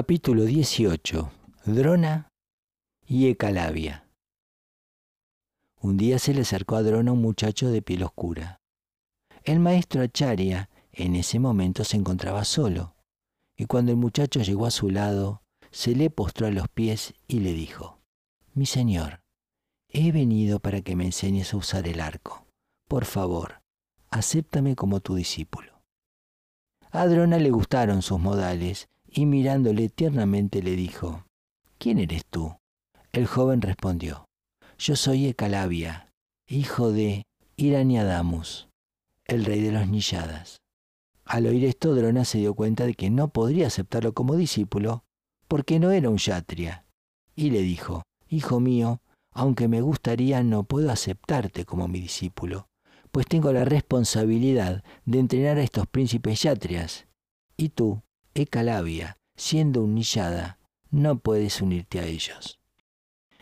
Capítulo 18. Drona y Ecalavia. Un día se le acercó a Drona un muchacho de piel oscura. El maestro Acharya en ese momento se encontraba solo, y cuando el muchacho llegó a su lado, se le postró a los pies y le dijo, Mi señor, he venido para que me enseñes a usar el arco. Por favor, acéptame como tu discípulo. A Drona le gustaron sus modales y mirándole tiernamente le dijo, ¿Quién eres tú? El joven respondió, Yo soy Ecalavia, hijo de Iraniadamus, el rey de los Nilladas. Al oír esto, Drona se dio cuenta de que no podría aceptarlo como discípulo porque no era un yatria, y le dijo, Hijo mío, aunque me gustaría, no puedo aceptarte como mi discípulo, pues tengo la responsabilidad de entrenar a estos príncipes yatrias, y tú Ecalavia, siendo humillada, no puedes unirte a ellos.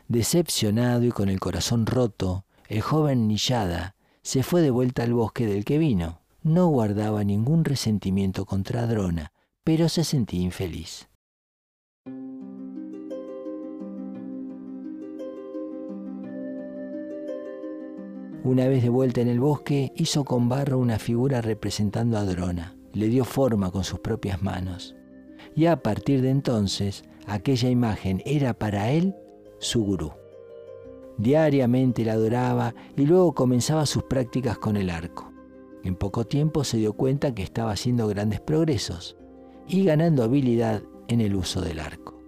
Decepcionado y con el corazón roto, el joven Nillada se fue de vuelta al bosque del que vino. No guardaba ningún resentimiento contra Drona, pero se sentía infeliz. Una vez de vuelta en el bosque, hizo con barro una figura representando a Drona le dio forma con sus propias manos. Y a partir de entonces, aquella imagen era para él su gurú. Diariamente la adoraba y luego comenzaba sus prácticas con el arco. En poco tiempo se dio cuenta que estaba haciendo grandes progresos y ganando habilidad en el uso del arco.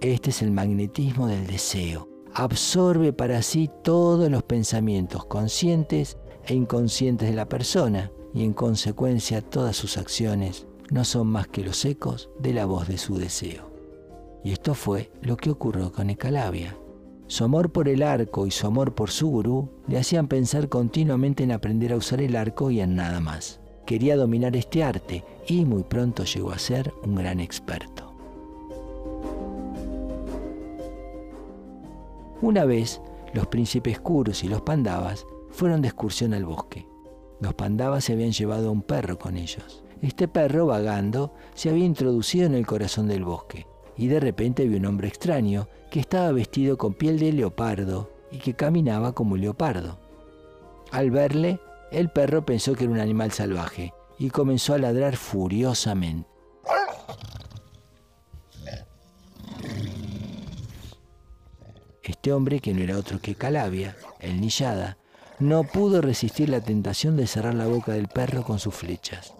Este es el magnetismo del deseo. Absorbe para sí todos los pensamientos conscientes e inconscientes de la persona y en consecuencia todas sus acciones no son más que los ecos de la voz de su deseo. Y esto fue lo que ocurrió con Ecalavia. Su amor por el arco y su amor por su gurú le hacían pensar continuamente en aprender a usar el arco y en nada más. Quería dominar este arte y muy pronto llegó a ser un gran experto. Una vez, los príncipes Kurus y los Pandavas fueron de excursión al bosque. Los pandavas se habían llevado a un perro con ellos. Este perro, vagando, se había introducido en el corazón del bosque y de repente vio un hombre extraño que estaba vestido con piel de leopardo y que caminaba como un leopardo. Al verle, el perro pensó que era un animal salvaje y comenzó a ladrar furiosamente. Este hombre, que no era otro que Calavia, el Nillada, no pudo resistir la tentación de cerrar la boca del perro con sus flechas.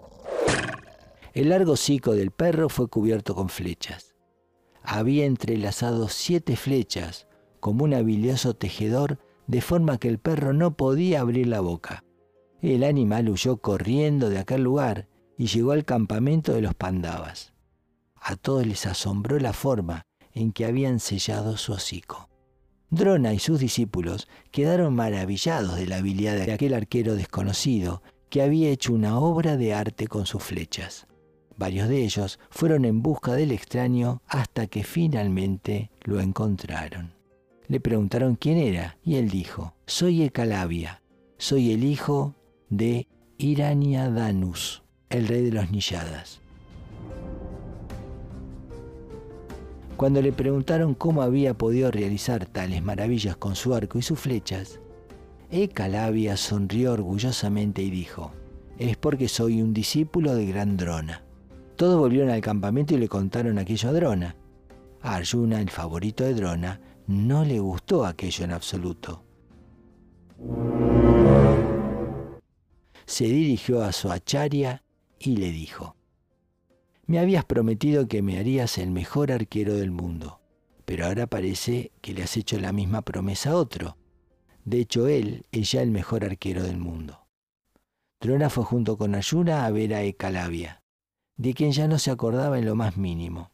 El largo hocico del perro fue cubierto con flechas. Había entrelazado siete flechas como un habilioso tejedor de forma que el perro no podía abrir la boca. El animal huyó corriendo de aquel lugar y llegó al campamento de los pandavas. A todos les asombró la forma en que habían sellado su hocico. Drona y sus discípulos quedaron maravillados de la habilidad de aquel arquero desconocido que había hecho una obra de arte con sus flechas. Varios de ellos fueron en busca del extraño hasta que finalmente lo encontraron. Le preguntaron quién era y él dijo, soy Ecalavia, soy el hijo de Iraniadanus, el rey de los Nilladas. Cuando le preguntaron cómo había podido realizar tales maravillas con su arco y sus flechas, Ecalavia sonrió orgullosamente y dijo, es porque soy un discípulo de gran Drona. Todos volvieron al campamento y le contaron aquello a Drona. A Arjuna, el favorito de Drona, no le gustó aquello en absoluto. Se dirigió a su acharya y le dijo, me habías prometido que me harías el mejor arquero del mundo, pero ahora parece que le has hecho la misma promesa a otro. De hecho, él es ya el mejor arquero del mundo. Drona fue junto con Ayuna a ver a Ecalavia, de quien ya no se acordaba en lo más mínimo.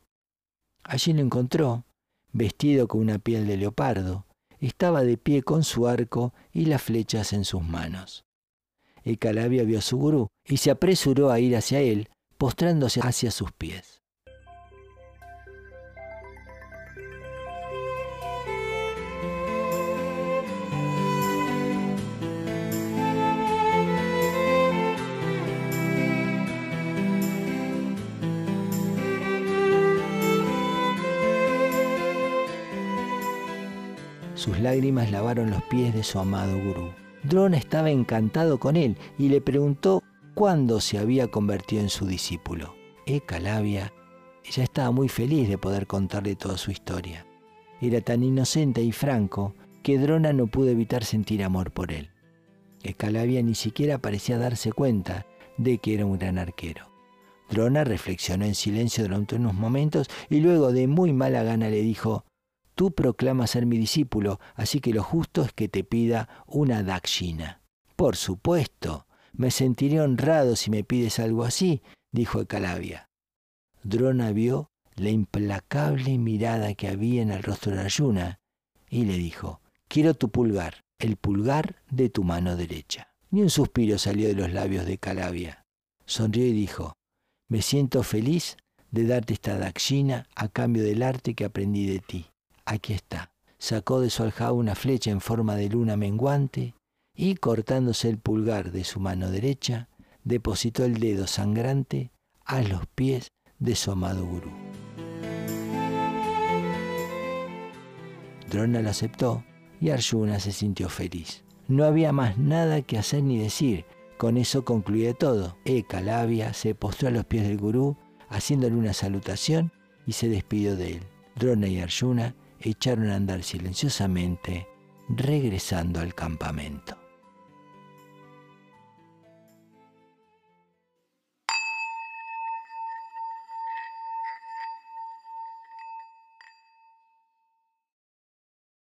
Allí lo encontró, vestido con una piel de leopardo, estaba de pie con su arco y las flechas en sus manos. Ecalavia vio a su gurú y se apresuró a ir hacia él postrándose hacia sus pies. Sus lágrimas lavaron los pies de su amado gurú. Drona estaba encantado con él y le preguntó cuándo se había convertido en su discípulo. Ekalavia ya estaba muy feliz de poder contarle toda su historia. Era tan inocente y franco que Drona no pudo evitar sentir amor por él. Ekalavia ni siquiera parecía darse cuenta de que era un gran arquero. Drona reflexionó en silencio durante unos momentos y luego de muy mala gana le dijo, Tú proclamas ser mi discípulo, así que lo justo es que te pida una dakshina. Por supuesto, me sentiré honrado si me pides algo así, dijo Ekalavia. Drona vio la implacable mirada que había en el rostro de Arjuna y le dijo, quiero tu pulgar, el pulgar de tu mano derecha. Ni un suspiro salió de los labios de Calavia. Sonrió y dijo, me siento feliz de darte esta dakshina a cambio del arte que aprendí de ti. Aquí está. Sacó de su aljaba una flecha en forma de luna menguante y cortándose el pulgar de su mano derecha, depositó el dedo sangrante a los pies de su amado gurú. Drona lo aceptó y Arjuna se sintió feliz. No había más nada que hacer ni decir. Con eso concluye todo. Ekalavia se postró a los pies del gurú, haciéndole una salutación y se despidió de él. Drona y Arjuna echaron a andar silenciosamente, regresando al campamento.